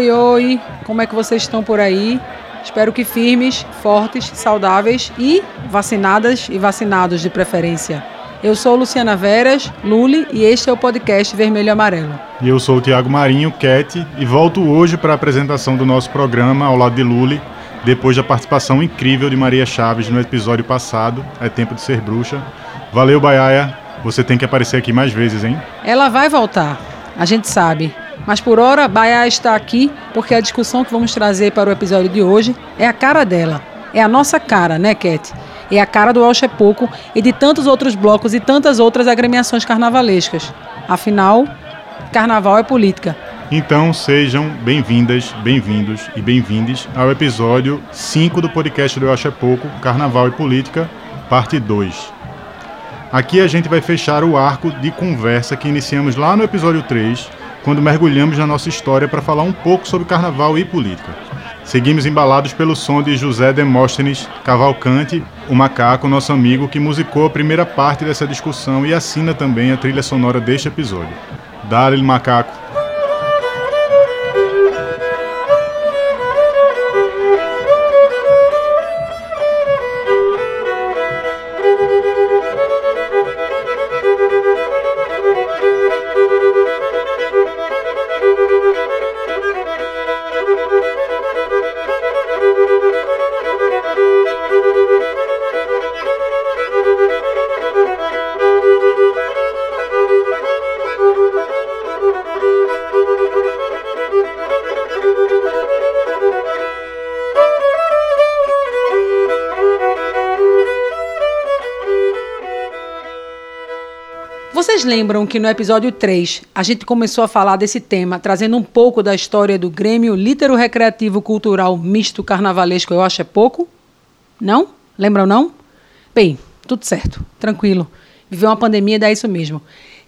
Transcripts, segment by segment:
Oi, oi, como é que vocês estão por aí? Espero que firmes, fortes, saudáveis e vacinadas e vacinados de preferência. Eu sou Luciana Veras, Luli, e este é o podcast Vermelho e Amarelo. E eu sou o Tiago Marinho, Cat, e volto hoje para a apresentação do nosso programa ao lado de Luli, depois da participação incrível de Maria Chaves no episódio passado, É Tempo de Ser Bruxa. Valeu, Baiaia. Você tem que aparecer aqui mais vezes, hein? Ela vai voltar, a gente sabe. Mas por hora, Baia está aqui porque a discussão que vamos trazer para o episódio de hoje é a cara dela. É a nossa cara, né, Cat? É a cara do Alche Pouco e de tantos outros blocos e tantas outras agremiações carnavalescas. Afinal, carnaval é política. Então sejam bem-vindas, bem-vindos e bem-vindes ao episódio 5 do podcast do Eu Acho é Pouco, Carnaval e Política, parte 2. Aqui a gente vai fechar o arco de conversa que iniciamos lá no episódio 3, quando mergulhamos na nossa história para falar um pouco sobre carnaval e política. Seguimos embalados pelo som de José Demóstenes Cavalcante, o macaco, nosso amigo, que musicou a primeira parte dessa discussão e assina também a trilha sonora deste episódio. Dá-lhe, macaco. Vocês lembram que no episódio 3 a gente começou a falar desse tema, trazendo um pouco da história do Grêmio Lítero Recreativo Cultural Misto Carnavalesco, eu acho é pouco? Não? Lembram não? Bem, tudo certo, tranquilo. Viver uma pandemia dá isso mesmo.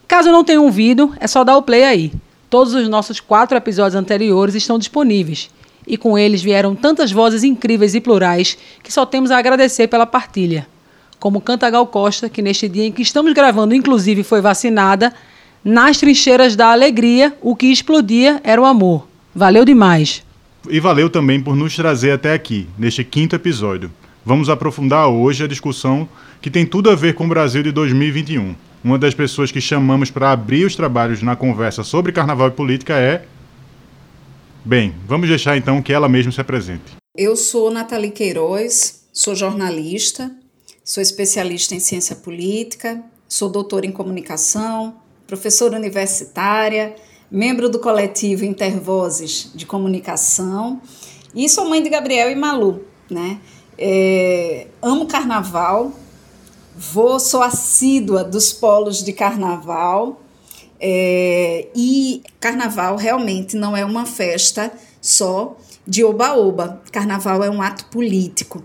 Caso não tenham ouvido, é só dar o play aí. Todos os nossos quatro episódios anteriores estão disponíveis. E com eles vieram tantas vozes incríveis e plurais que só temos a agradecer pela partilha como canta Gal Costa, que neste dia em que estamos gravando, inclusive foi vacinada, nas trincheiras da alegria, o que explodia era o amor. Valeu demais. E valeu também por nos trazer até aqui, neste quinto episódio. Vamos aprofundar hoje a discussão que tem tudo a ver com o Brasil de 2021. Uma das pessoas que chamamos para abrir os trabalhos na conversa sobre carnaval e política é. Bem, vamos deixar então que ela mesma se apresente. Eu sou Nathalie Queiroz, sou jornalista, Sou especialista em ciência política, sou doutora em comunicação, professora universitária, membro do coletivo Intervozes de Comunicação e sou mãe de Gabriel e Malu, né? É, amo carnaval, vou, sou assídua dos polos de carnaval é, e carnaval realmente não é uma festa só de oba-oba. Carnaval é um ato político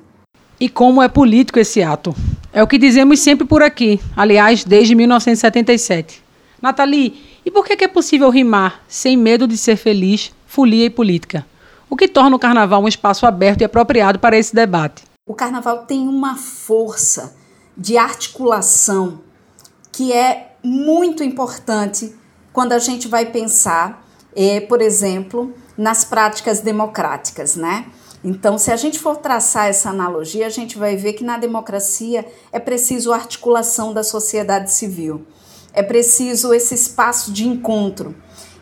e como é político esse ato. É o que dizemos sempre por aqui, aliás, desde 1977. Nathalie, e por que é possível rimar sem medo de ser feliz, folia e política? O que torna o carnaval um espaço aberto e apropriado para esse debate? O carnaval tem uma força de articulação que é muito importante quando a gente vai pensar, é, por exemplo, nas práticas democráticas, né? Então, se a gente for traçar essa analogia, a gente vai ver que na democracia é preciso articulação da sociedade civil, é preciso esse espaço de encontro.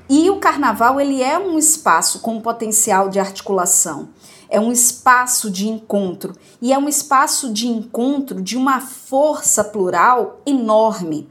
E o carnaval ele é um espaço com potencial de articulação, é um espaço de encontro e é um espaço de encontro de uma força plural enorme.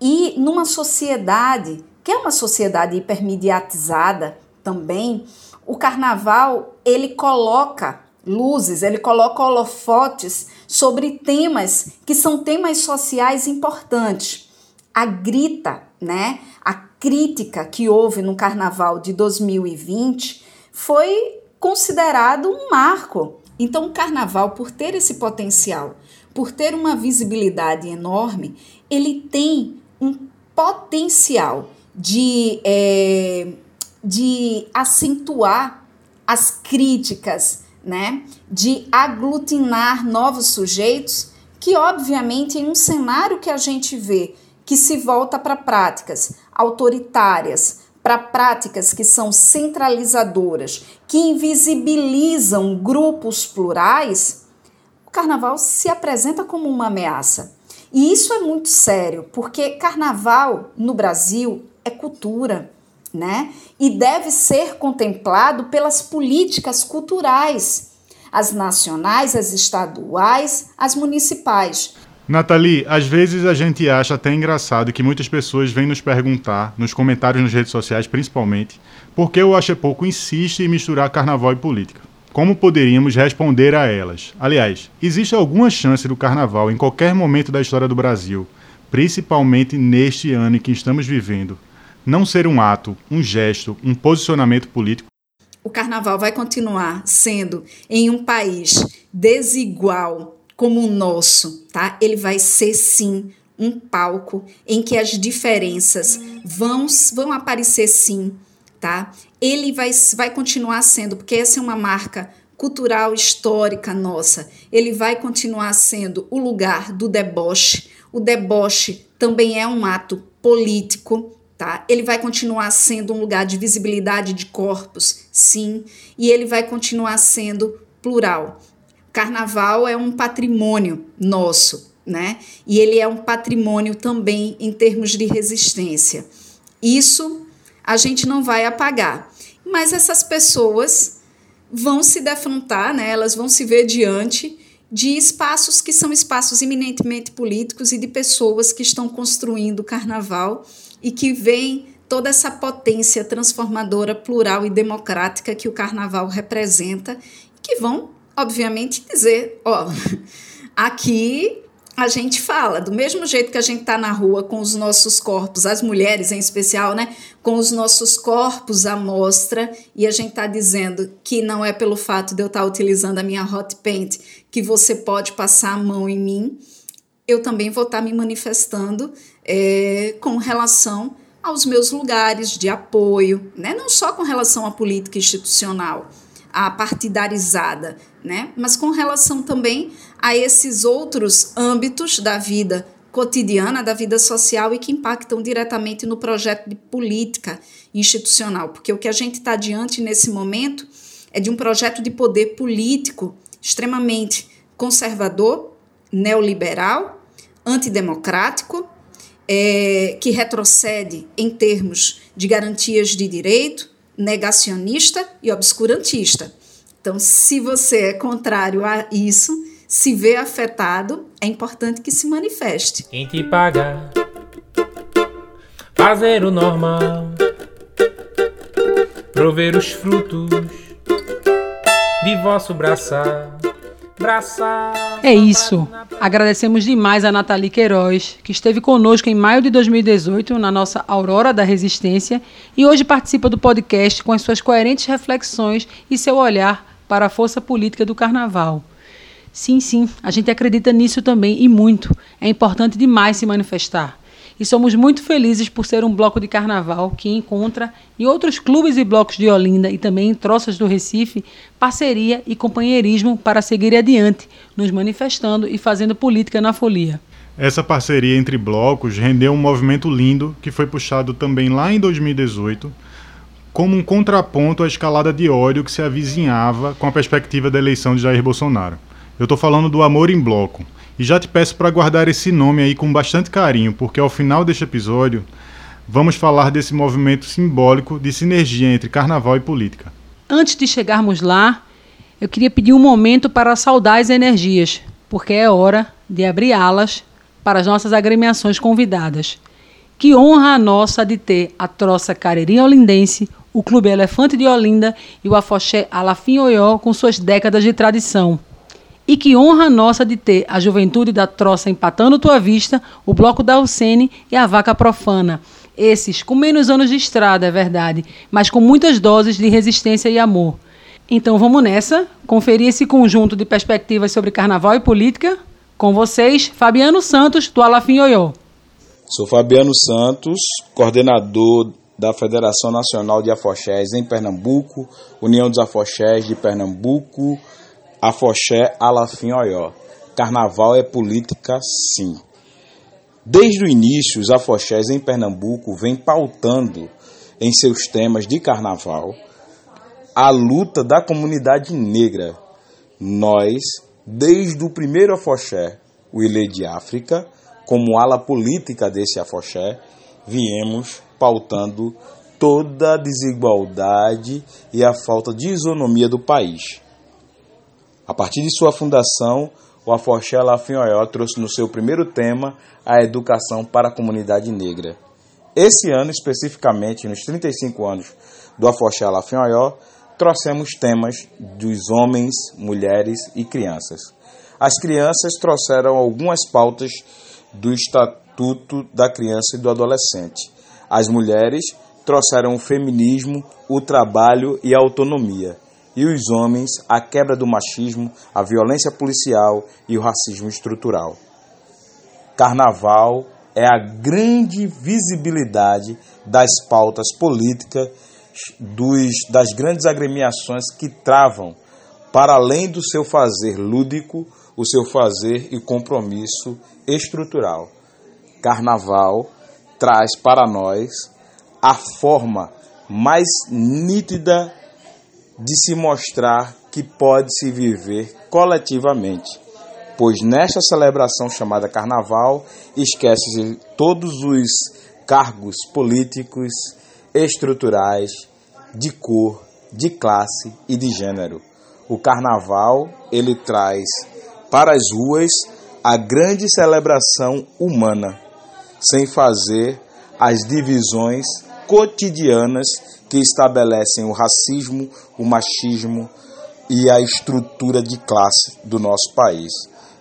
E numa sociedade que é uma sociedade hipermediatizada também, o carnaval ele coloca luzes, ele coloca holofotes sobre temas que são temas sociais importantes. A grita, né? A crítica que houve no carnaval de 2020 foi considerado um marco. Então, o carnaval, por ter esse potencial, por ter uma visibilidade enorme, ele tem um potencial de é, de acentuar as críticas, né? De aglutinar novos sujeitos, que obviamente em um cenário que a gente vê que se volta para práticas autoritárias, para práticas que são centralizadoras, que invisibilizam grupos plurais, o carnaval se apresenta como uma ameaça. E isso é muito sério, porque carnaval no Brasil é cultura, né? E deve ser contemplado pelas políticas culturais, as nacionais, as estaduais, as municipais. Nathalie, às vezes a gente acha até engraçado que muitas pessoas vêm nos perguntar, nos comentários nas redes sociais principalmente, por que o Acha Pouco insiste em misturar carnaval e política. Como poderíamos responder a elas? Aliás, existe alguma chance do carnaval em qualquer momento da história do Brasil, principalmente neste ano em que estamos vivendo, não ser um ato, um gesto, um posicionamento político? O carnaval vai continuar sendo em um país desigual como o nosso, tá? Ele vai ser sim um palco em que as diferenças vão vão aparecer sim, tá? Ele vai vai continuar sendo, porque essa é uma marca cultural histórica nossa. Ele vai continuar sendo o lugar do deboche. O deboche também é um ato político, tá? Ele vai continuar sendo um lugar de visibilidade de corpos, sim, e ele vai continuar sendo plural. Carnaval é um patrimônio nosso, né? E ele é um patrimônio também em termos de resistência. Isso a gente não vai apagar. Mas essas pessoas vão se defrontar, né? Elas vão se ver diante de espaços que são espaços eminentemente políticos e de pessoas que estão construindo o carnaval e que veem toda essa potência transformadora, plural e democrática que o carnaval representa, que vão obviamente, dizer: ó, aqui a gente fala, do mesmo jeito que a gente está na rua com os nossos corpos, as mulheres em especial, né? Com os nossos corpos à mostra, e a gente está dizendo que não é pelo fato de eu estar tá utilizando a minha hot paint que você pode passar a mão em mim, eu também vou estar tá me manifestando é, com relação aos meus lugares de apoio, né? não só com relação à política institucional, a partidarizada, né? Mas com relação também a esses outros âmbitos da vida cotidiana, da vida social e que impactam diretamente no projeto de política institucional, porque o que a gente está diante nesse momento é de um projeto de poder político extremamente conservador, neoliberal, antidemocrático, é, que retrocede em termos de garantias de direito, negacionista e obscurantista. Então, se você é contrário a isso, se vê afetado, é importante que se manifeste. Quem te paga? Fazer o normal, prover os frutos de vosso braçar. É isso. Agradecemos demais a Nathalie Queiroz, que esteve conosco em maio de 2018 na nossa Aurora da Resistência e hoje participa do podcast com as suas coerentes reflexões e seu olhar para a força política do carnaval. Sim, sim, a gente acredita nisso também e muito. É importante demais se manifestar e somos muito felizes por ser um bloco de carnaval que encontra em outros clubes e blocos de Olinda e também em troças do Recife parceria e companheirismo para seguir adiante, nos manifestando e fazendo política na folia. Essa parceria entre blocos rendeu um movimento lindo que foi puxado também lá em 2018 como um contraponto à escalada de ódio que se avizinhava com a perspectiva da eleição de Jair Bolsonaro. Eu estou falando do Amor em Bloco, e já te peço para guardar esse nome aí com bastante carinho, porque ao final deste episódio vamos falar desse movimento simbólico de sinergia entre carnaval e política. Antes de chegarmos lá, eu queria pedir um momento para saudar as energias, porque é hora de abrir alas para as nossas agremiações convidadas. Que honra a nossa de ter a Troça Carreirinha Olindense, o Clube Elefante de Olinda e o Afoxé Alafim Oió com suas décadas de tradição. E que honra nossa de ter a juventude da troça empatando tua vista, o bloco da Alcene e a vaca profana. Esses com menos anos de estrada, é verdade, mas com muitas doses de resistência e amor. Então vamos nessa, conferir esse conjunto de perspectivas sobre carnaval e política. Com vocês, Fabiano Santos, do Alafim Oiô. Sou Fabiano Santos, coordenador da Federação Nacional de Afoxés em Pernambuco, União dos Afoxés de Pernambuco, Afoxé, Alafim, Oió. Carnaval é política, sim. Desde o início, os afoxés em Pernambuco vêm pautando em seus temas de carnaval a luta da comunidade negra. Nós, desde o primeiro afoxé, o Ilê de África, como ala política desse afoxé, viemos pautando toda a desigualdade e a falta de isonomia do país. A partir de sua fundação, o Afoxé Lafinhoió trouxe no seu primeiro tema a educação para a comunidade negra. Esse ano, especificamente, nos 35 anos do Afoxé Lafinhoió, trouxemos temas dos homens, mulheres e crianças. As crianças trouxeram algumas pautas do Estatuto da Criança e do Adolescente. As mulheres trouxeram o feminismo, o trabalho e a autonomia. E os homens, a quebra do machismo, a violência policial e o racismo estrutural. Carnaval é a grande visibilidade das pautas políticas dos, das grandes agremiações que travam, para além do seu fazer lúdico, o seu fazer e compromisso estrutural. Carnaval traz para nós a forma mais nítida de se mostrar que pode se viver coletivamente, pois nesta celebração chamada Carnaval esquece-se todos os cargos políticos, estruturais, de cor, de classe e de gênero. O Carnaval ele traz para as ruas a grande celebração humana, sem fazer as divisões cotidianas que estabelecem o racismo, o machismo e a estrutura de classe do nosso país.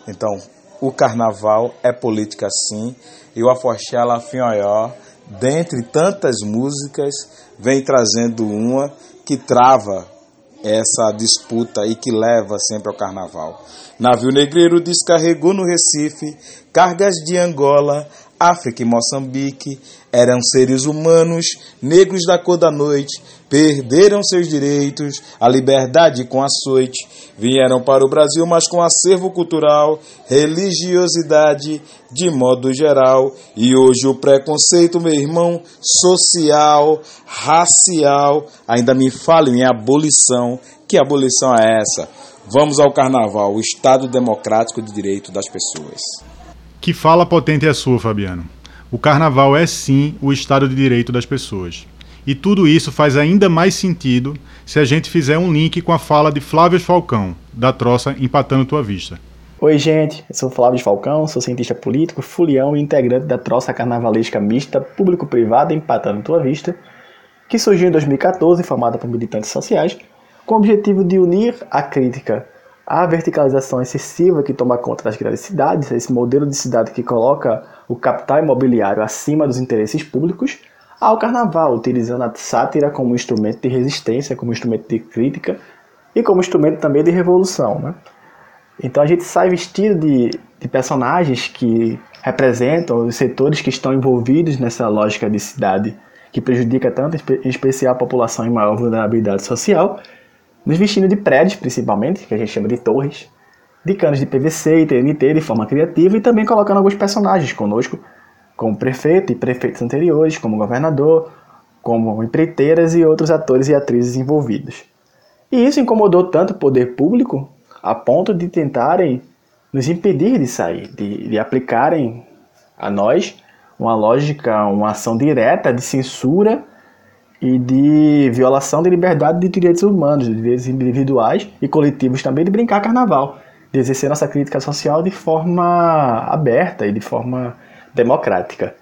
Então, o carnaval é política sim, e o Afoxé Lafinhoió, dentre tantas músicas, vem trazendo uma que trava essa disputa e que leva sempre ao carnaval. Navio negreiro descarregou no Recife cargas de Angola, África e Moçambique eram seres humanos, negros da cor da noite, perderam seus direitos, a liberdade com açoite, vieram para o Brasil, mas com acervo cultural, religiosidade de modo geral, e hoje o preconceito, meu irmão, social, racial, ainda me fale em abolição. Que abolição é essa? Vamos ao carnaval, o Estado democrático de direito das pessoas. Que fala potente é a sua, Fabiano. O carnaval é sim o estado de direito das pessoas. E tudo isso faz ainda mais sentido se a gente fizer um link com a fala de Flávio Falcão, da Troça Empatando Tua Vista. Oi, gente. Eu sou Flávio Falcão, sou cientista político, fulião e integrante da Troça Carnavalesca Mista Público-Privada Empatando Tua Vista, que surgiu em 2014, formada por militantes sociais, com o objetivo de unir a crítica a verticalização excessiva que toma conta das grandes cidades, esse modelo de cidade que coloca o capital imobiliário acima dos interesses públicos, ao carnaval, utilizando a sátira como instrumento de resistência, como instrumento de crítica e como instrumento também de revolução. Né? Então a gente sai vestido de, de personagens que representam os setores que estão envolvidos nessa lógica de cidade que prejudica tanto, em especial a população em maior vulnerabilidade social, nos vestindo de prédios, principalmente, que a gente chama de torres, de canos de PVC e TNT de forma criativa e também colocando alguns personagens conosco, como prefeito e prefeitos anteriores, como governador, como empreiteiras e outros atores e atrizes envolvidos. E isso incomodou tanto o poder público a ponto de tentarem nos impedir de sair, de, de aplicarem a nós uma lógica, uma ação direta de censura e de violação de liberdade de direitos humanos, de direitos individuais e coletivos também de brincar carnaval, de exercer nossa crítica social de forma aberta e de forma democrática.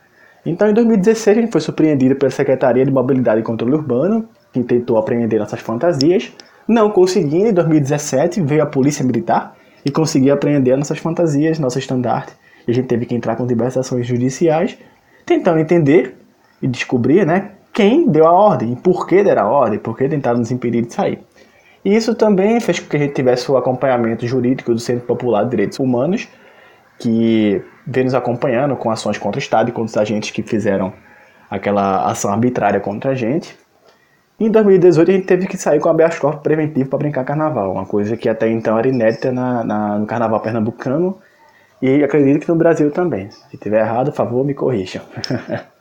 Então, em 2016, a gente foi surpreendido pela Secretaria de Mobilidade e Controle Urbano, que tentou apreender nossas fantasias. Não conseguindo, em 2017, veio a Polícia Militar e conseguiu apreender nossas fantasias, nosso estandarte. E a gente teve que entrar com diversas ações judiciais, tentando entender e descobrir né, quem deu a ordem, por que deram a ordem, por que tentaram nos impedir de sair. E isso também fez com que a gente tivesse o acompanhamento jurídico do Centro Popular de Direitos Humanos, que vem nos acompanhando com ações contra o Estado e contra os agentes que fizeram aquela ação arbitrária contra a gente. Em 2018 a gente teve que sair com habeas corpus preventivo para brincar carnaval, uma coisa que até então era inédita na, na, no carnaval pernambucano e acredito que no Brasil também. Se tiver errado, por favor, me corrijam.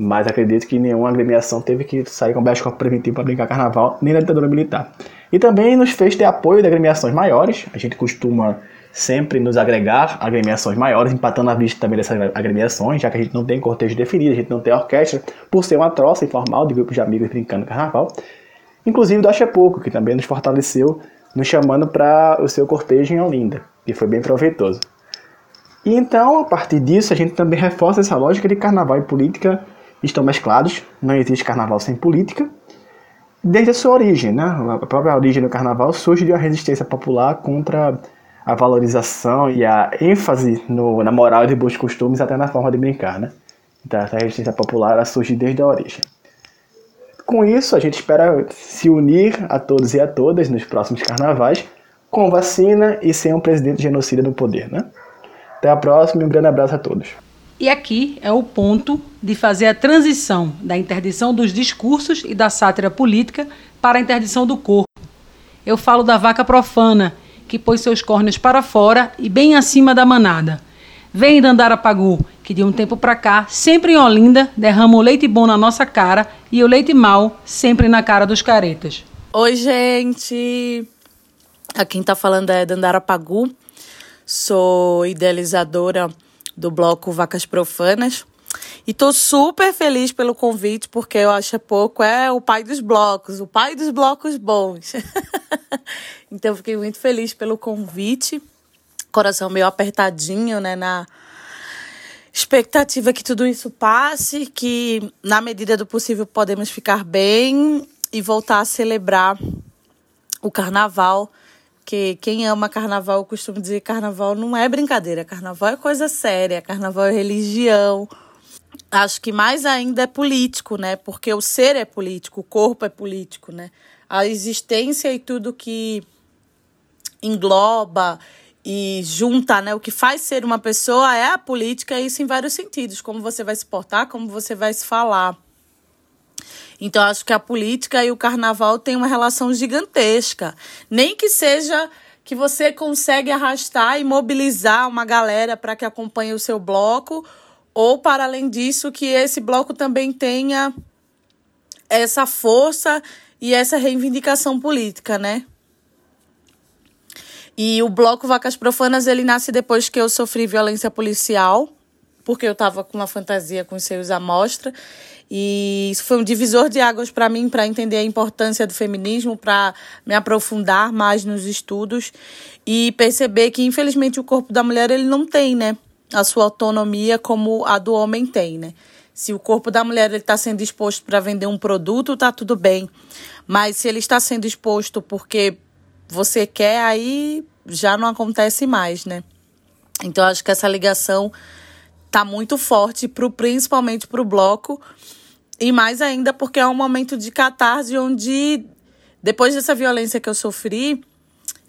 mas acredito que nenhuma agremiação teve que sair com habeas corpus preventivo para brincar carnaval, nem na ditadura militar. E também nos fez ter apoio de agremiações maiores, a gente costuma sempre nos agregar agremiações maiores, empatando a vista também dessas agremiações, já que a gente não tem cortejo definido, a gente não tem orquestra, por ser uma troça informal de grupos de amigos brincando carnaval. Inclusive do Acha Pouco, que também nos fortaleceu, nos chamando para o seu cortejo em Olinda, que foi bem proveitoso. E então, a partir disso, a gente também reforça essa lógica de carnaval e política estão mesclados, não existe carnaval sem política. Desde a sua origem, né? a própria origem do carnaval surge de uma resistência popular contra a valorização e a ênfase no, na moral de bons costumes, até na forma de brincar. Né? Então, essa resistência popular surge desde a origem. Com isso, a gente espera se unir a todos e a todas nos próximos carnavais, com vacina e sem um presidente genocida no poder. Né? Até a próxima e um grande abraço a todos. E aqui é o ponto de fazer a transição da interdição dos discursos e da sátira política para a interdição do corpo. Eu falo da vaca profana, que pôs seus córneos para fora e bem acima da manada. Vem Dandarapagu, que de um tempo para cá, sempre em Olinda, derrama o leite bom na nossa cara e o leite mal sempre na cara dos caretas. Oi, gente! Aqui quem tá falando é Dandarapagu. Sou idealizadora do bloco Vacas Profanas. E tô super feliz pelo convite, porque eu acho pouco é o pai dos blocos, o pai dos blocos bons. então fiquei muito feliz pelo convite. Coração meio apertadinho, né, na expectativa que tudo isso passe, que na medida do possível podemos ficar bem e voltar a celebrar o carnaval porque quem ama carnaval, eu costumo dizer que carnaval não é brincadeira, carnaval é coisa séria, carnaval é religião. Acho que mais ainda é político, né? Porque o ser é político, o corpo é político, né? A existência e tudo que engloba e junta, né? O que faz ser uma pessoa é a política, isso em vários sentidos. Como você vai se portar, como você vai se falar. Então, acho que a política e o carnaval têm uma relação gigantesca. Nem que seja que você consegue arrastar e mobilizar uma galera para que acompanhe o seu bloco, ou para além disso, que esse bloco também tenha essa força e essa reivindicação política, né? E o bloco Vacas Profanas, ele nasce depois que eu sofri violência policial, porque eu estava com uma fantasia com os seios à mostra, e isso foi um divisor de águas para mim, para entender a importância do feminismo, para me aprofundar mais nos estudos e perceber que, infelizmente, o corpo da mulher ele não tem, né? A sua autonomia como a do homem tem, né? Se o corpo da mulher está sendo exposto para vender um produto, tá tudo bem. Mas se ele está sendo exposto porque você quer, aí já não acontece mais, né? Então, acho que essa ligação tá muito forte, pro, principalmente para o bloco e mais ainda porque é um momento de catarse onde, depois dessa violência que eu sofri,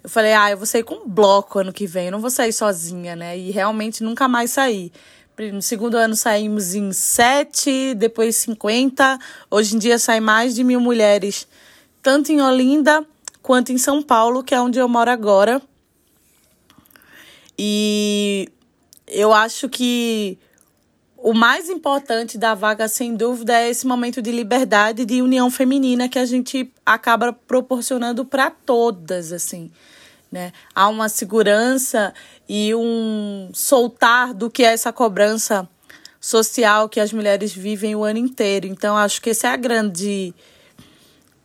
eu falei, ah, eu vou sair com um bloco ano que vem, eu não vou sair sozinha, né? E realmente nunca mais saí. No segundo ano saímos em sete, depois 50. Hoje em dia sai mais de mil mulheres, tanto em Olinda quanto em São Paulo, que é onde eu moro agora. E eu acho que o mais importante da vaga, sem dúvida, é esse momento de liberdade, de união feminina que a gente acaba proporcionando para todas, assim. Né? Há uma segurança e um soltar do que é essa cobrança social que as mulheres vivem o ano inteiro. Então, acho que essa é a grande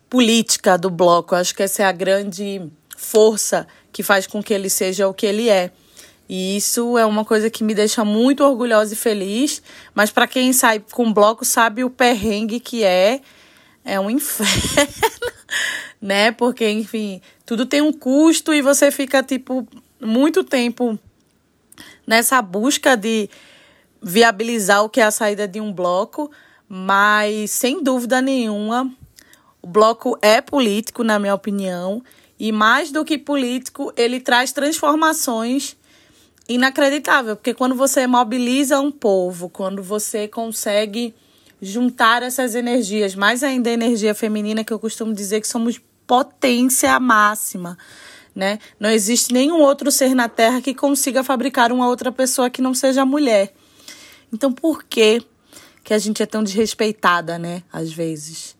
política do bloco, acho que essa é a grande força que faz com que ele seja o que ele é. E isso é uma coisa que me deixa muito orgulhosa e feliz. Mas para quem sai com bloco sabe o perrengue que é. É um inferno, né? Porque, enfim, tudo tem um custo e você fica, tipo, muito tempo nessa busca de viabilizar o que é a saída de um bloco. Mas, sem dúvida nenhuma, o bloco é político, na minha opinião. E mais do que político, ele traz transformações inacreditável, porque quando você mobiliza um povo, quando você consegue juntar essas energias, mais ainda a energia feminina, que eu costumo dizer que somos potência máxima, né? Não existe nenhum outro ser na Terra que consiga fabricar uma outra pessoa que não seja mulher. Então, por que que a gente é tão desrespeitada, né? Às vezes.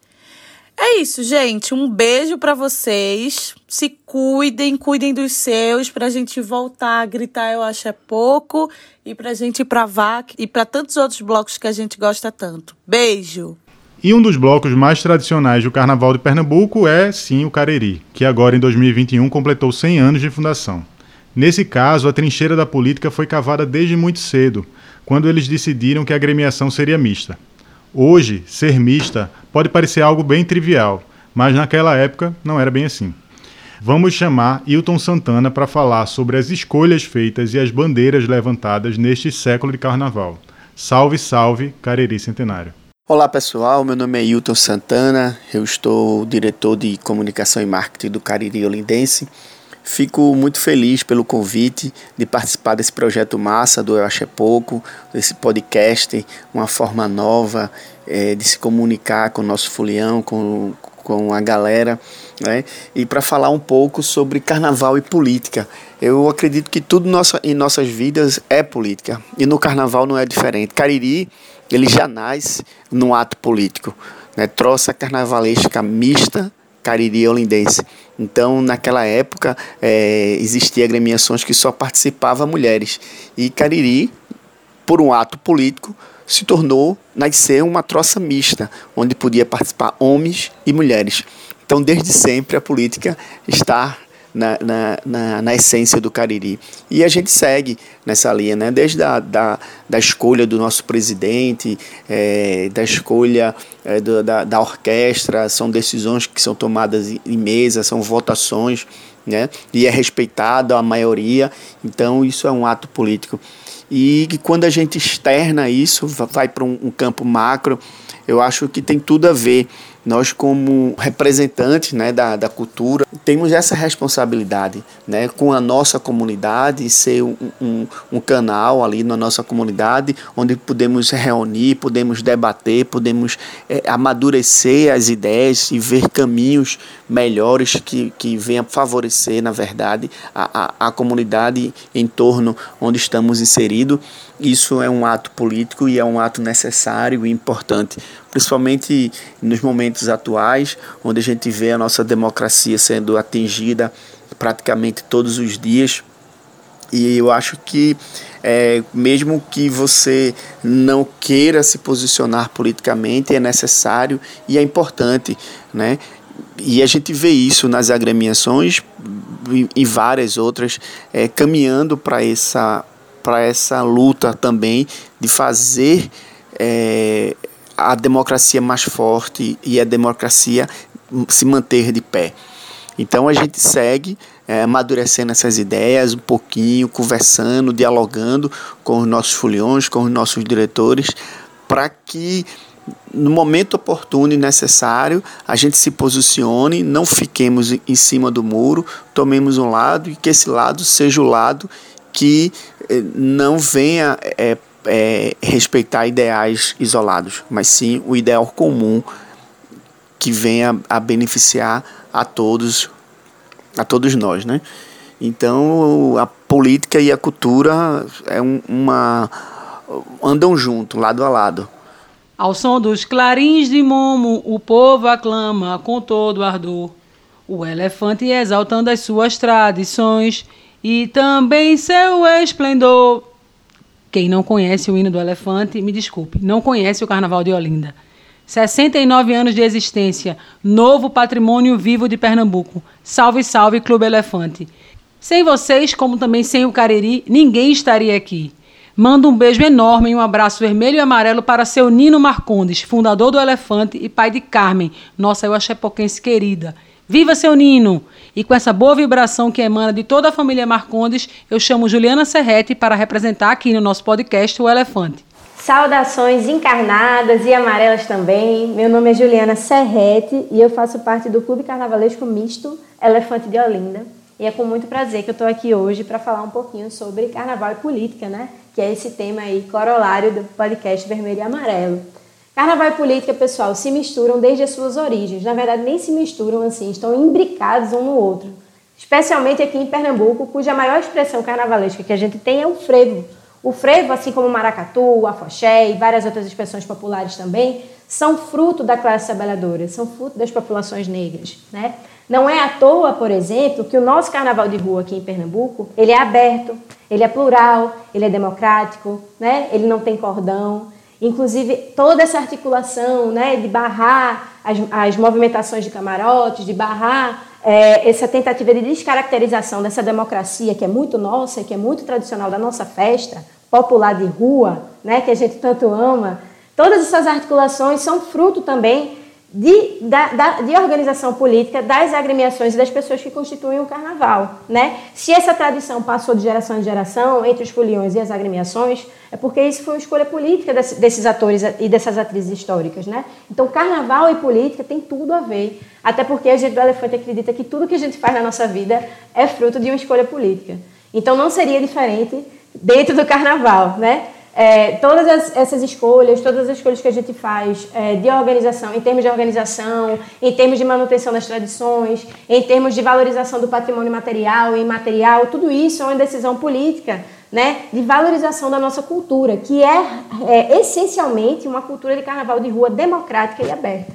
É isso, gente. Um beijo para vocês. Se cuidem, cuidem dos seus, pra gente voltar a gritar, eu acho é pouco, e pra gente ir pra VAC e pra tantos outros blocos que a gente gosta tanto. Beijo! E um dos blocos mais tradicionais do Carnaval de Pernambuco é, sim, o Cariri, que agora em 2021 completou 100 anos de fundação. Nesse caso, a trincheira da política foi cavada desde muito cedo, quando eles decidiram que a agremiação seria mista. Hoje, ser mista pode parecer algo bem trivial, mas naquela época não era bem assim. Vamos chamar Hilton Santana para falar sobre as escolhas feitas e as bandeiras levantadas neste século de carnaval. Salve, salve, Cariri Centenário. Olá pessoal, meu nome é Hilton Santana, eu estou diretor de comunicação e marketing do Cariri Olindense. Fico muito feliz pelo convite de participar desse projeto massa do Eu Acho é Pouco, desse podcast, uma forma nova é, de se comunicar com o nosso folião, com, com a galera, né? e para falar um pouco sobre carnaval e política. Eu acredito que tudo nossa, em nossas vidas é política, e no carnaval não é diferente. Cariri, ele já nasce num ato político, né? troça carnavalesca mista Cariri Olindense. Então, naquela época, é, existia agremiações que só participavam mulheres. E Cariri, por um ato político, se tornou, nasceu uma troça mista, onde podia participar homens e mulheres. Então, desde sempre, a política está na, na, na, na, essência do Cariri. E a gente segue nessa linha, né? desde a da, da escolha do nosso presidente, é, da escolha é, do, da, da orquestra, são decisões que são tomadas em mesa, são votações, né? e é respeitado a maioria, então isso é um ato político. E quando a gente externa isso, vai para um, um campo macro, eu acho que tem tudo a ver nós como representantes né, da, da cultura temos essa responsabilidade né, com a nossa comunidade, ser um, um, um, canal ali na nossa comunidade onde podemos reunir, podemos debater, podemos é, amadurecer as ideias e ver caminhos melhores que, que venham favorecer, na verdade, a, a, a comunidade em torno onde estamos inseridos. Isso é um ato político e é um ato necessário e importante, principalmente nos momentos atuais, onde a gente vê a nossa democracia sendo atingida praticamente todos os dias. E eu acho que, é, mesmo que você não queira se posicionar politicamente, é necessário e é importante, né? E a gente vê isso nas agremiações e várias outras é, caminhando para essa essa luta também de fazer é, a democracia mais forte e a democracia se manter de pé. Então a gente segue é, amadurecendo essas ideias um pouquinho, conversando, dialogando com os nossos foliões, com os nossos diretores, para que no momento oportuno e necessário a gente se posicione, não fiquemos em cima do muro, tomemos um lado e que esse lado seja o lado que eh, não venha é, é, respeitar ideais isolados, mas sim o ideal comum que venha a beneficiar a todos, a todos nós, né? Então a política e a cultura é um, uma andam junto, lado a lado. Ao som dos clarins de Momo, o povo aclama com todo ardor. O elefante exaltando as suas tradições e também seu esplendor. Quem não conhece o hino do elefante, me desculpe, não conhece o Carnaval de Olinda. 69 anos de existência, novo patrimônio vivo de Pernambuco. Salve, salve, Clube Elefante. Sem vocês, como também sem o Cariri, ninguém estaria aqui. Manda um beijo enorme e um abraço vermelho e amarelo para seu Nino Marcondes, fundador do Elefante e pai de Carmen, nossa eu Euaxepoquense querida. Viva seu Nino! E com essa boa vibração que emana de toda a família Marcondes, eu chamo Juliana Serrete para representar aqui no nosso podcast o Elefante. Saudações encarnadas e amarelas também. Meu nome é Juliana Serrete e eu faço parte do Clube Carnavalesco Misto Elefante de Olinda. E é com muito prazer que eu estou aqui hoje para falar um pouquinho sobre carnaval e política, né? Que é esse tema aí corolário do podcast Vermelho e Amarelo. Carnaval e política, pessoal, se misturam desde as suas origens. Na verdade, nem se misturam assim, estão imbricados um no outro. Especialmente aqui em Pernambuco, cuja maior expressão carnavalesca que a gente tem é o frevo. O frevo, assim como o maracatu, o afoxé e várias outras expressões populares também, são fruto da classe trabalhadora, são fruto das populações negras, né? Não é à toa, por exemplo, que o nosso carnaval de rua aqui em Pernambuco, ele é aberto, ele é plural, ele é democrático, né? Ele não tem cordão. Inclusive, toda essa articulação né, de barrar as, as movimentações de camarotes, de barrar é, essa tentativa de descaracterização dessa democracia que é muito nossa, que é muito tradicional da nossa festa popular de rua, né, que a gente tanto ama, todas essas articulações são fruto também de, da, da, de organização política das agremiações e das pessoas que constituem o carnaval. Né? Se essa tradição passou de geração em geração entre os foliões e as agremiações, é porque isso foi uma escolha política desse, desses atores e dessas atrizes históricas. Né? Então, carnaval e política tem tudo a ver. Até porque a gente do Elefante acredita que tudo que a gente faz na nossa vida é fruto de uma escolha política. Então, não seria diferente dentro do carnaval. Né? É, todas as, essas escolhas, todas as escolhas que a gente faz é, de organização, em termos de organização, em termos de manutenção das tradições, em termos de valorização do patrimônio material e imaterial, tudo isso é uma decisão política né, de valorização da nossa cultura, que é, é essencialmente uma cultura de carnaval de rua democrática e aberta.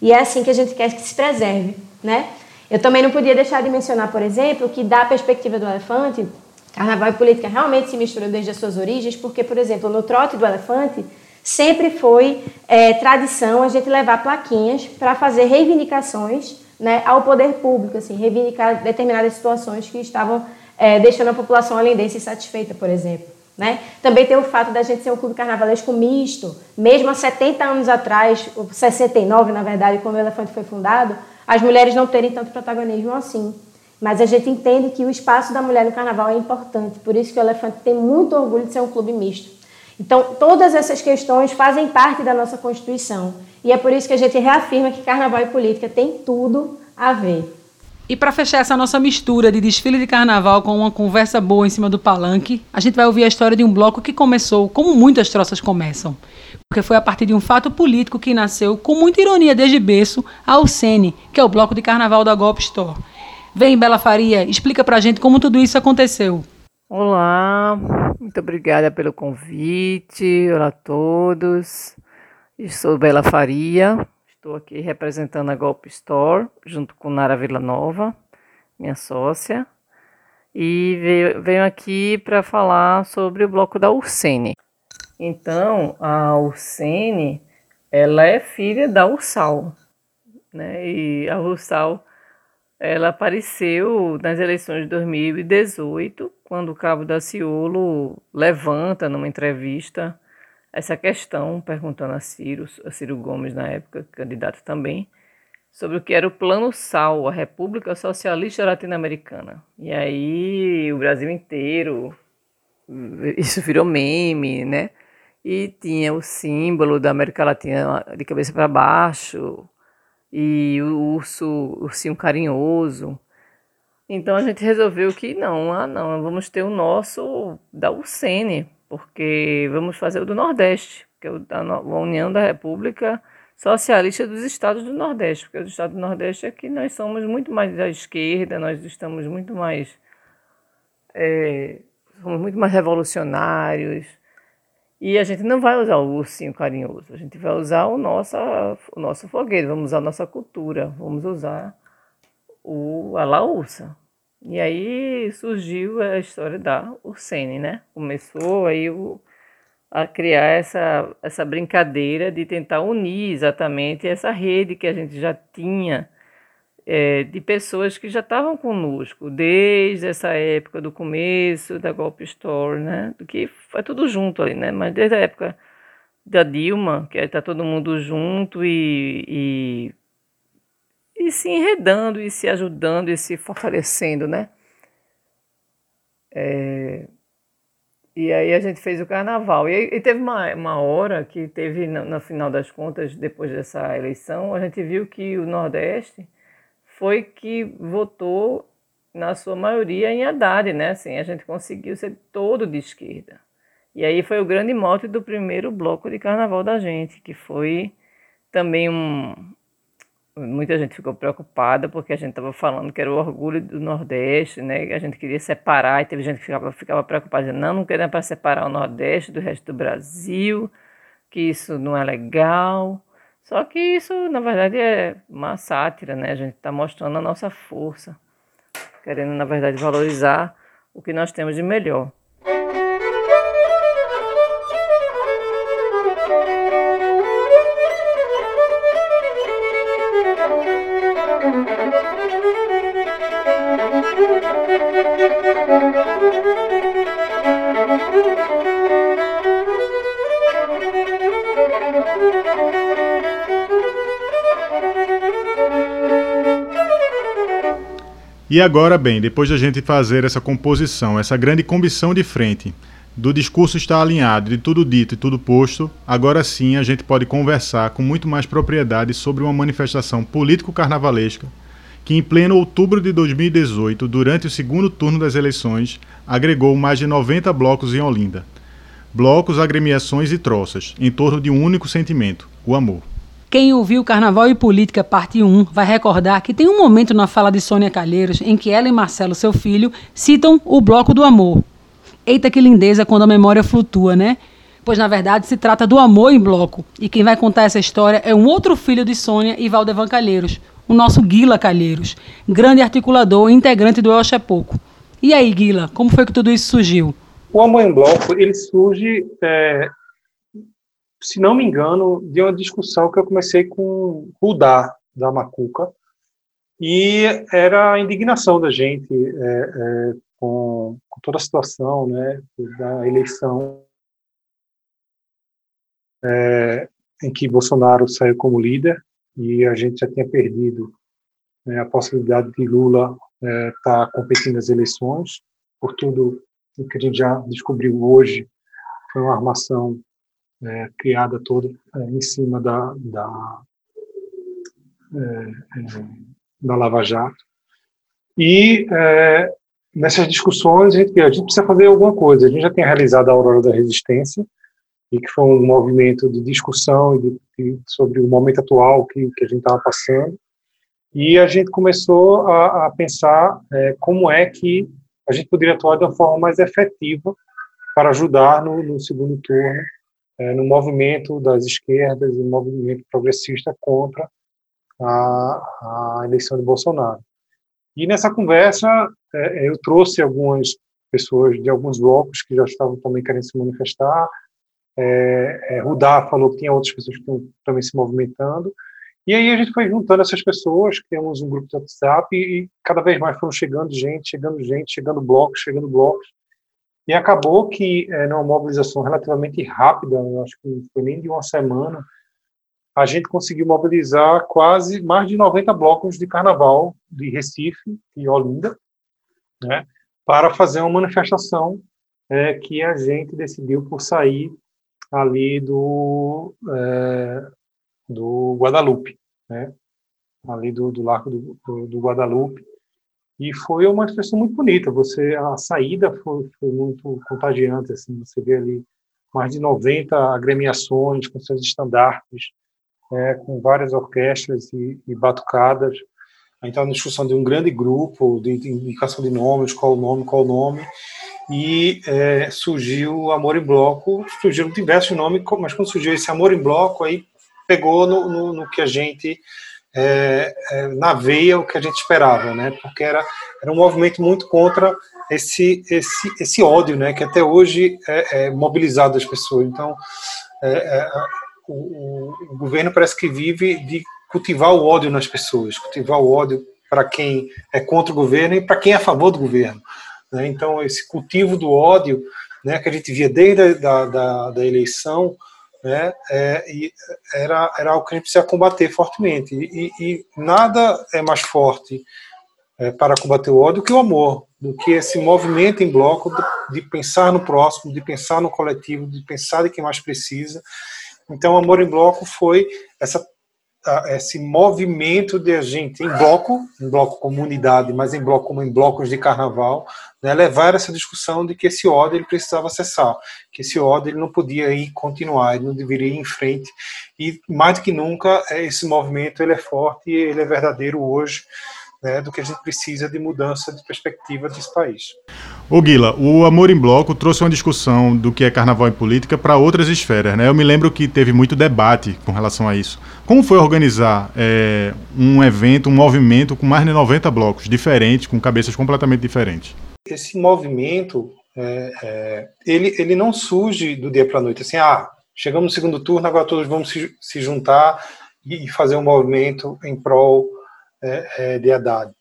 E é assim que a gente quer que se preserve. Né? Eu também não podia deixar de mencionar, por exemplo, que da perspectiva do elefante, Carnaval e política realmente se misturam desde as suas origens, porque, por exemplo, no trote do elefante, sempre foi é, tradição a gente levar plaquinhas para fazer reivindicações né, ao poder público, assim, reivindicar determinadas situações que estavam é, deixando a população alendense insatisfeita, por exemplo. Né? Também tem o fato da gente ser um clube carnavalesco misto. Mesmo há 70 anos atrás, 69 na verdade, quando o Elefante foi fundado, as mulheres não terem tanto protagonismo assim. Mas a gente entende que o espaço da mulher no carnaval é importante, por isso que o Elefante tem muito orgulho de ser um clube misto. Então, todas essas questões fazem parte da nossa Constituição. E é por isso que a gente reafirma que carnaval e política tem tudo a ver. E para fechar essa nossa mistura de desfile de carnaval com uma conversa boa em cima do palanque, a gente vai ouvir a história de um bloco que começou como muitas troças começam. Porque foi a partir de um fato político que nasceu com muita ironia desde berço a Alcene, que é o bloco de carnaval da Golpe Store. Vem, Bela Faria, explica pra gente como tudo isso aconteceu. Olá, muito obrigada pelo convite. Olá a todos. Eu sou Bela Faria, estou aqui representando a Golpe Store, junto com Nara Villanova, minha sócia. E venho aqui para falar sobre o bloco da Ursene. Então, a Ursene, ela é filha da Ursal, né? E a Ursal ela apareceu nas eleições de 2018, quando o Cabo da Ciolo levanta numa entrevista essa questão, perguntando a Ciro, a Ciro Gomes na época, candidato também, sobre o que era o Plano SAL, a República Socialista Latino-Americana. E aí o Brasil inteiro, isso virou meme, né? E tinha o símbolo da América Latina de cabeça para baixo, e o urso, ursinho carinhoso. Então a gente resolveu que não, ah não, vamos ter o nosso da UCN, porque vamos fazer o do Nordeste, que é a União da República Socialista dos Estados do Nordeste, porque os Estados do Nordeste é que nós somos muito mais da esquerda, nós estamos muito mais é, somos muito mais revolucionários, e a gente não vai usar o ursinho carinhoso, a gente vai usar o nosso, o nosso foguete, vamos usar a nossa cultura, vamos usar o, a laúça. E aí surgiu a história da Ursene, né? Começou aí o, a criar essa, essa brincadeira de tentar unir exatamente essa rede que a gente já tinha é, de pessoas que já estavam conosco desde essa época do começo da Golpe Store, né? Do que foi tudo junto ali, né? Mas desde a época da Dilma, que está todo mundo junto e, e, e se enredando e se ajudando e se fortalecendo, né? É, e aí a gente fez o carnaval. E, e teve uma, uma hora que teve, no, no final das contas, depois dessa eleição, a gente viu que o Nordeste foi que votou, na sua maioria, em Haddad, né? Assim, a gente conseguiu ser todo de esquerda. E aí foi o grande mote do primeiro bloco de carnaval da gente, que foi também um, muita gente ficou preocupada porque a gente estava falando que era o orgulho do Nordeste, né? A gente queria separar e teve gente que ficava, ficava preocupada, dizendo, não, não queremos para separar o Nordeste do resto do Brasil, que isso não é legal. Só que isso, na verdade, é uma sátira, né? A gente está mostrando a nossa força, querendo, na verdade, valorizar o que nós temos de melhor. E agora, bem, depois da gente fazer essa composição, essa grande combição de frente, do discurso estar alinhado, de tudo dito e tudo posto, agora sim a gente pode conversar com muito mais propriedade sobre uma manifestação político-carnavalesca que, em pleno outubro de 2018, durante o segundo turno das eleições, agregou mais de 90 blocos em Olinda. Blocos, agremiações e troças, em torno de um único sentimento: o amor. Quem ouviu Carnaval e Política, parte 1, vai recordar que tem um momento na fala de Sônia Calheiros em que ela e Marcelo, seu filho, citam o Bloco do Amor. Eita que lindeza quando a memória flutua, né? Pois na verdade se trata do amor em bloco. E quem vai contar essa história é um outro filho de Sônia e Valdevan Calheiros, o nosso Guila Calheiros, grande articulador e integrante do Eu Pouco. E aí, Guila, como foi que tudo isso surgiu? O amor em bloco, ele surge é, se não me engano, de uma discussão que eu comecei com Dá, da Macuca, e era a indignação da gente é, é, com, com, toda a situação né, da eleição é, em que Bolsonaro saiu como líder e a gente já tinha perdido né, a possibilidade de Lula estar é, tá competindo nas eleições, por tudo o que a gente já descobriu hoje, foi uma armação é, criada toda é, em cima da, da, é, é da Lava Jato. E é, nessas discussões a gente, a gente precisa fazer alguma coisa. A gente já tem realizado a Aurora da Resistência, e que foi um movimento de discussão de, de, sobre o momento atual que, que a gente estava passando. E a gente começou a, a pensar é, como é que a gente poderia atuar de uma forma mais efetiva para ajudar no, no segundo turno é, no movimento das esquerdas, no movimento progressista contra a, a eleição de Bolsonaro. E nessa conversa é, eu trouxe algumas pessoas de alguns blocos que já estavam também querendo se manifestar. É, é, Rudá falou que tinha outras pessoas que estão também se movimentando. E aí a gente foi juntando essas pessoas, criamos um grupo de WhatsApp e, e cada vez mais foram chegando gente, chegando gente, chegando blocos, chegando blocos. E acabou que, é, numa mobilização relativamente rápida, eu acho que não foi nem de uma semana, a gente conseguiu mobilizar quase mais de 90 blocos de carnaval de Recife e Olinda, né, para fazer uma manifestação é, que a gente decidiu por sair ali do, é, do Guadalupe, né, ali do, do Largo do, do, do Guadalupe, e foi uma expressão muito bonita. Você a saída foi, foi muito contagiante assim. Você vê ali mais de 90 agremiações com seus estandartes, é, com várias orquestras e, e batucadas. Estava na discussão de um grande grupo, de, de indicação de nomes, qual o nome, qual o nome, e é, surgiu Amor em Bloco, surgiram diversos nomes, mas quando surgiu esse Amor em Bloco, aí pegou no, no, no que a gente é, é, na veia o que a gente esperava, né? Porque era, era um movimento muito contra esse, esse, esse ódio, né? Que até hoje é, é mobilizado as pessoas. Então, é, é, o, o, governo parece que vive de cultivar o ódio nas pessoas, cultivar o ódio para quem é contra o governo e para quem é a favor do governo. Né? Então, esse cultivo do ódio, né? Que a gente via desde a da, da, da eleição né? É, e era, era algo que a gente precisa combater fortemente. E, e nada é mais forte é, para combater o ódio que o amor, do que esse movimento em bloco de, de, pensar no próximo, de pensar no coletivo, de pensar de quem mais precisa. Então, o amor em bloco foi essa esse movimento de a gente, em bloco, em bloco comunidade, mas em bloco como em blocos de carnaval, né, levar essa discussão de que esse ódio ele precisava cessar, que esse ódio ele não podia ir continuar, ele não deveria ir em frente. E mais do que nunca, esse movimento ele é forte ele é verdadeiro hoje né, do que a gente precisa de mudança de perspectiva desse país. O Guila, o Amor em Bloco trouxe uma discussão do que é carnaval em política para outras esferas. Né? Eu me lembro que teve muito debate com relação a isso. Como foi organizar é, um evento, um movimento com mais de 90 blocos diferentes, com cabeças completamente diferentes? Esse movimento, é, é, ele, ele não surge do dia para a noite. Assim, ah, chegamos no segundo turno, agora todos vamos se, se juntar e fazer um movimento em prol é, é, de Haddad.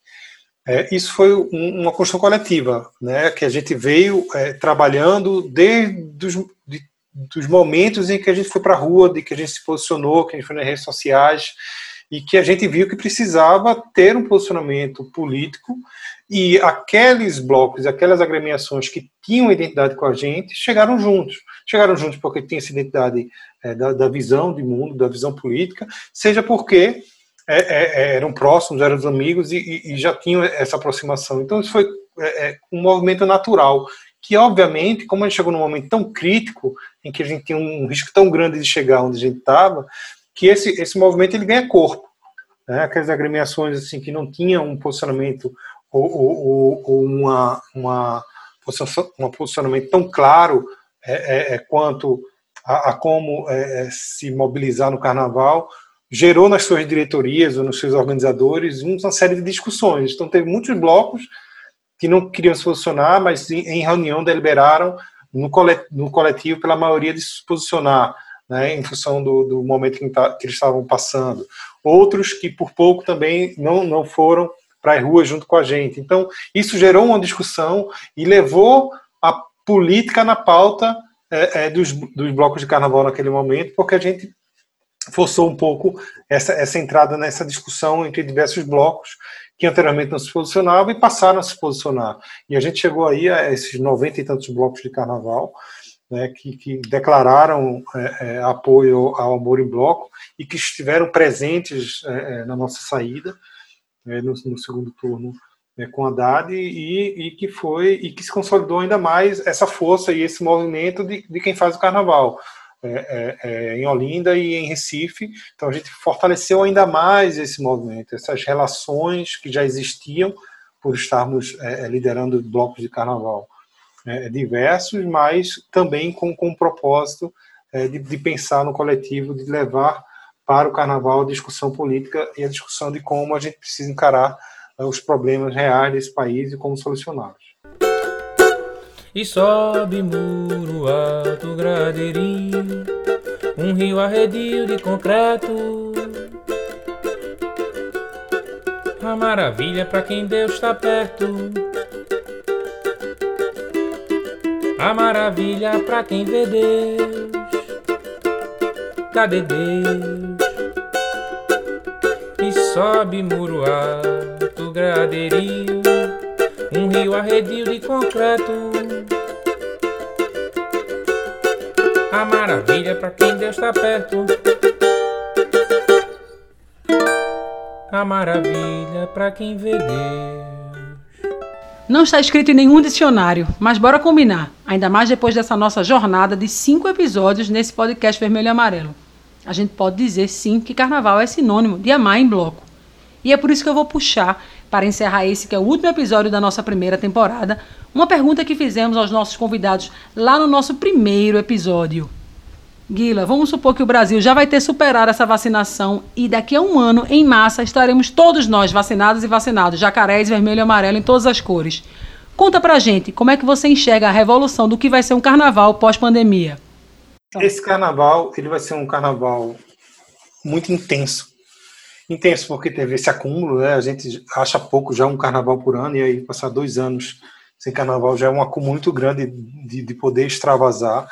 É, isso foi um, uma construção coletiva, né, que a gente veio é, trabalhando desde os de, dos momentos em que a gente foi para a rua, de que a gente se posicionou, que a gente foi nas redes sociais, e que a gente viu que precisava ter um posicionamento político e aqueles blocos, aquelas agremiações que tinham identidade com a gente, chegaram juntos. Chegaram juntos porque tinham essa identidade é, da, da, visão de mundo, da visão política, seja porque é, é, é, eram próximos, eram amigos e, e, já tinham essa aproximação. Então, isso foi é, é, um movimento natural, que, obviamente, como a gente chegou num momento tão crítico, em que a gente tinha um risco tão grande de chegar onde a gente estava, que esse, esse movimento ele ganha corpo. Né? Aquelas agremiações assim, que não tinham um posicionamento ou, ou, ou uma, uma, um posicionamento tão claro é, quanto a, a como se mobilizar no carnaval, gerou nas suas diretorias ou nos seus organizadores uma série de discussões. Então, teve muitos blocos que não queriam se posicionar, mas em reunião deliberaram no coletivo pela maioria de se posicionar, né, em função do, do momento que, tá, que, eles estavam passando. Outros que por pouco também não, não foram para as ruas junto com a gente. Então, isso gerou uma discussão e levou a política na pauta é, é, dos, dos blocos de carnaval naquele momento, porque a gente forçou um pouco essa, essa entrada nessa discussão entre diversos blocos que anteriormente não se posicionavam e passaram a se posicionar. E a gente chegou aí a esses 90 e tantos blocos de carnaval, né, que, que, declararam é, é, apoio ao Amor em Bloco e que estiveram presentes é, é na nossa saída né, no, no, segundo turno né, com Haddad e, e, que foi e que se consolidou ainda mais essa força e esse movimento de, de quem faz o carnaval é, é, é, em Olinda e em Recife. Então a gente fortaleceu ainda mais esse movimento, essas relações que já existiam por estarmos é, é liderando blocos de carnaval é, diversos, mas também com, com o propósito de, de pensar no coletivo, de levar para o carnaval a discussão política e a discussão de como a gente precisa encarar os problemas reais desse país e como solucioná-los e sobe muro alto gradeirinho, um rio arredio de concreto. A maravilha para quem Deus está perto. A maravilha para quem vê Deus. Cadê Deus? E sobe muro alto gradeirinho, um rio arredio de concreto. A maravilha para quem Deus está perto. A maravilha para quem vê Deus. Não está escrito em nenhum dicionário, mas bora combinar. Ainda mais depois dessa nossa jornada de cinco episódios nesse podcast Vermelho e Amarelo. A gente pode dizer sim que carnaval é sinônimo de amar em bloco. E é por isso que eu vou puxar, para encerrar esse que é o último episódio da nossa primeira temporada, uma pergunta que fizemos aos nossos convidados lá no nosso primeiro episódio. Guila, vamos supor que o Brasil já vai ter superado essa vacinação e daqui a um ano, em massa, estaremos todos nós vacinados e vacinados, jacarés, vermelho e amarelo em todas as cores. Conta pra gente como é que você enxerga a revolução do que vai ser um carnaval pós-pandemia. Esse carnaval, ele vai ser um carnaval muito intenso. Intenso porque teve esse acúmulo, né? A gente acha pouco já um carnaval por ano e aí passar dois anos sem carnaval já é um acúmulo muito grande de, de poder extravasar.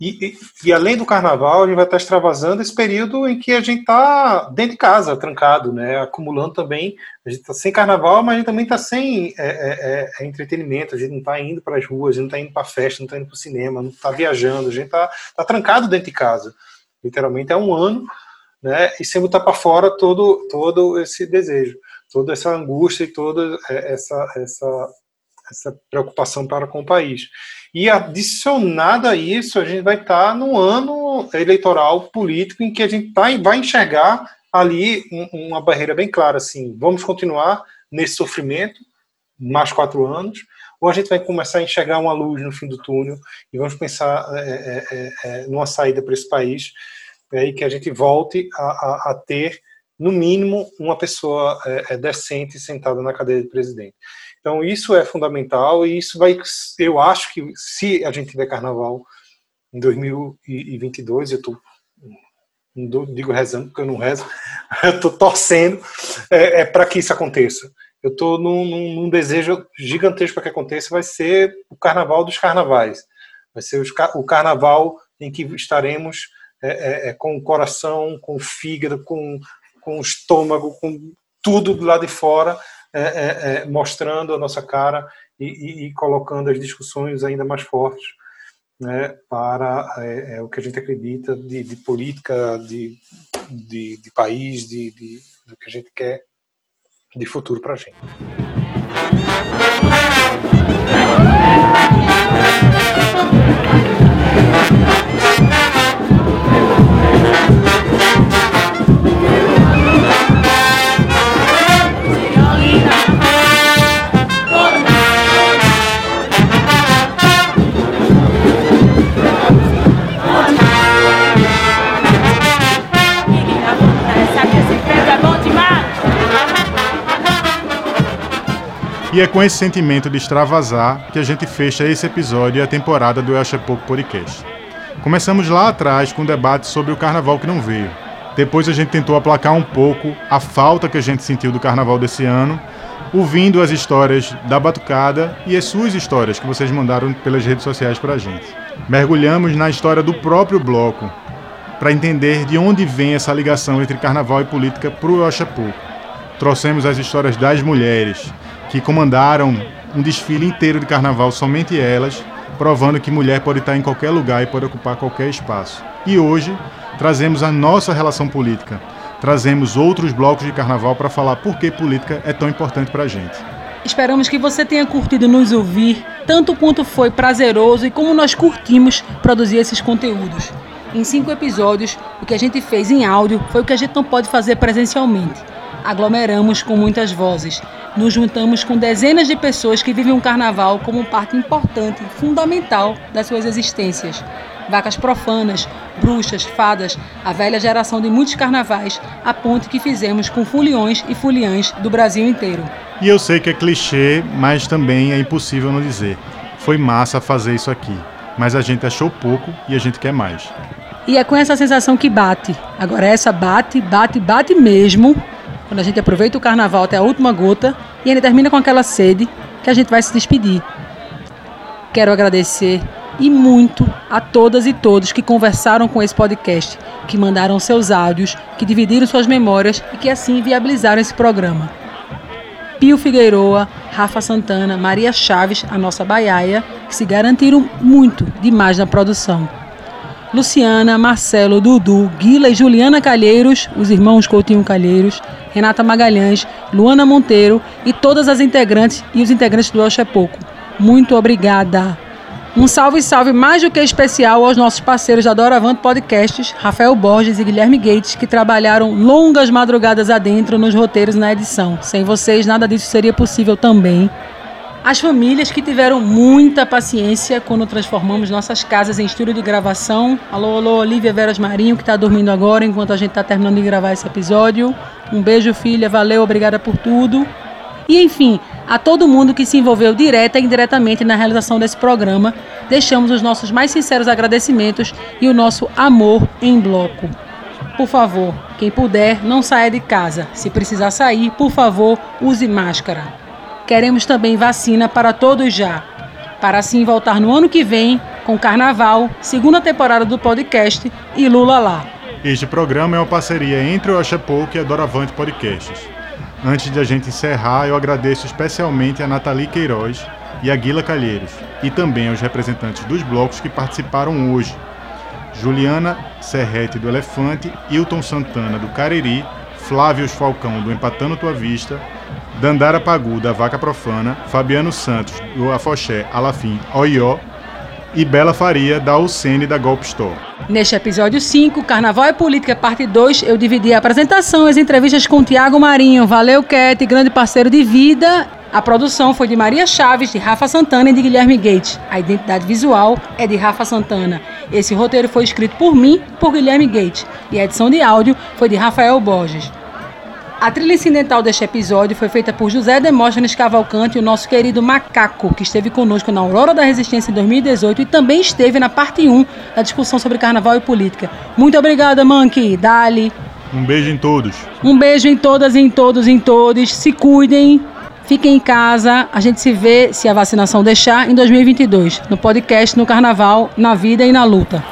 E, e, e, além do carnaval, a gente vai estar extravasando esse período em que a gente está dentro de casa, trancado, né? acumulando também. A gente está sem carnaval, mas a gente também está sem é, é, é, entretenimento. A gente não está indo para as ruas, a gente não está indo para festa, não está indo para o cinema, não está viajando. A gente está tá trancado dentro de casa. Literalmente é um ano né, e sem botar para fora todo, todo esse desejo, toda essa angústia e toda essa, essa, essa preocupação para com o país. E adicionado a isso, a gente vai estar num ano eleitoral político em que a gente tá, vai enxergar ali uma barreira bem clara, assim, vamos continuar nesse sofrimento mais quatro anos, ou a gente vai começar a enxergar uma luz no fim do túnel e vamos pensar é, é, é, é numa saída para esse país é, e que a gente volte a, a, a, ter, no mínimo, uma pessoa é, é, decente sentada na cadeira de presidente. Então, isso é fundamental e isso vai, eu acho que se a gente tiver carnaval em 2022, eu estou digo rezando, porque eu não rezo, eu estou torcendo é, é para que isso aconteça eu estou num, num, desejo gigantesco para que aconteça, vai ser o carnaval dos carnavais. Vai ser os, o carnaval em que estaremos é, é, é, com o coração, com o fígado, com, com o estômago, com tudo do lado de fora, é, é, mostrando a nossa cara e, e, e, colocando as discussões ainda mais fortes né, para o que a gente acredita de, de política, de, de, de país, de, de, do que a gente quer de futuro para a gente. E é com esse sentimento de extravasar que a gente fecha esse episódio e a temporada do El Pouco Podcast. Começamos lá atrás com um debate sobre o carnaval que não veio. Depois a gente tentou aplacar um pouco a falta que a gente sentiu do carnaval desse ano, ouvindo as histórias da Batucada e as suas histórias que vocês mandaram pelas redes sociais para a gente. Mergulhamos na história do próprio bloco para entender de onde vem essa ligação entre carnaval e política para o Pouco. Trouxemos as histórias das mulheres, que comandaram um desfile inteiro de carnaval, somente elas, provando que mulher pode estar em qualquer lugar e pode ocupar qualquer espaço. E hoje trazemos a nossa relação política, trazemos outros blocos de carnaval para falar por que política é tão importante para a gente. Esperamos que você tenha curtido nos ouvir, tanto quanto foi prazeroso e como nós curtimos produzir esses conteúdos. Em cinco episódios, o que a gente fez em áudio foi o que a gente não pode fazer presencialmente. Aglomeramos com muitas vozes, nos juntamos com dezenas de pessoas que vivem o carnaval como parte importante, fundamental das suas existências. Vacas profanas, bruxas, fadas, a velha geração de muitos carnavais, a ponte que fizemos com fuliões e fuliãs do Brasil inteiro. E eu sei que é clichê, mas também é impossível não dizer. Foi massa fazer isso aqui, mas a gente achou pouco e a gente quer mais. E é com essa sensação que bate. Agora essa bate, bate, bate mesmo quando a gente aproveita o carnaval até a última gota e ainda termina com aquela sede que a gente vai se despedir. Quero agradecer e muito a todas e todos que conversaram com esse podcast, que mandaram seus áudios, que dividiram suas memórias e que assim viabilizaram esse programa. Pio Figueiroa, Rafa Santana, Maria Chaves, a nossa baiaia, que se garantiram muito demais na produção. Luciana, Marcelo, Dudu, Guila e Juliana Calheiros, os irmãos Coutinho Calheiros, Renata Magalhães, Luana Monteiro e todas as integrantes e os integrantes do El Pouco. Muito obrigada. Um salve, salve mais do que especial aos nossos parceiros da Doravante Podcasts, Rafael Borges e Guilherme Gates, que trabalharam longas madrugadas adentro nos roteiros na edição. Sem vocês, nada disso seria possível também. As famílias que tiveram muita paciência quando transformamos nossas casas em estúdio de gravação. Alô, alô, Olivia Veras Marinho, que está dormindo agora enquanto a gente está terminando de gravar esse episódio. Um beijo, filha, valeu, obrigada por tudo. E enfim, a todo mundo que se envolveu direta e indiretamente na realização desse programa, deixamos os nossos mais sinceros agradecimentos e o nosso amor em bloco. Por favor, quem puder, não saia de casa. Se precisar sair, por favor, use máscara. Queremos também vacina para todos já, para assim voltar no ano que vem com Carnaval, segunda temporada do podcast e Lula lá. Este programa é uma parceria entre o Oxapoke e a Doravante Podcasts. Antes de a gente encerrar, eu agradeço especialmente a Nathalie Queiroz e a Guila Calheiros, e também aos representantes dos blocos que participaram hoje. Juliana Serrete do Elefante, Hilton Santana do Cariri, Flávio Falcão do Empatando Tua Vista, Dandara Pagu da Vaca Profana, Fabiano Santos do Afoxé Alafim Oió e Bela Faria da UCN da Golpe Store. Neste episódio 5, Carnaval e Política, parte 2, eu dividi a apresentação e as entrevistas com Tiago Marinho. Valeu, Cat, grande parceiro de vida. A produção foi de Maria Chaves, de Rafa Santana e de Guilherme Gates. A identidade visual é de Rafa Santana. Esse roteiro foi escrito por mim, por Guilherme Gates. E a edição de áudio foi de Rafael Borges. A trilha incidental deste episódio foi feita por José Demóstenes Cavalcante, o nosso querido Macaco, que esteve conosco na Aurora da Resistência em 2018 e também esteve na parte 1 da discussão sobre carnaval e política. Muito obrigada, Monkey. Dali. Um beijo em todos. Um beijo em todas, em todos, em todos. Se cuidem. Fiquem em casa. A gente se vê, se a vacinação deixar, em 2022. No podcast, no carnaval, na vida e na luta.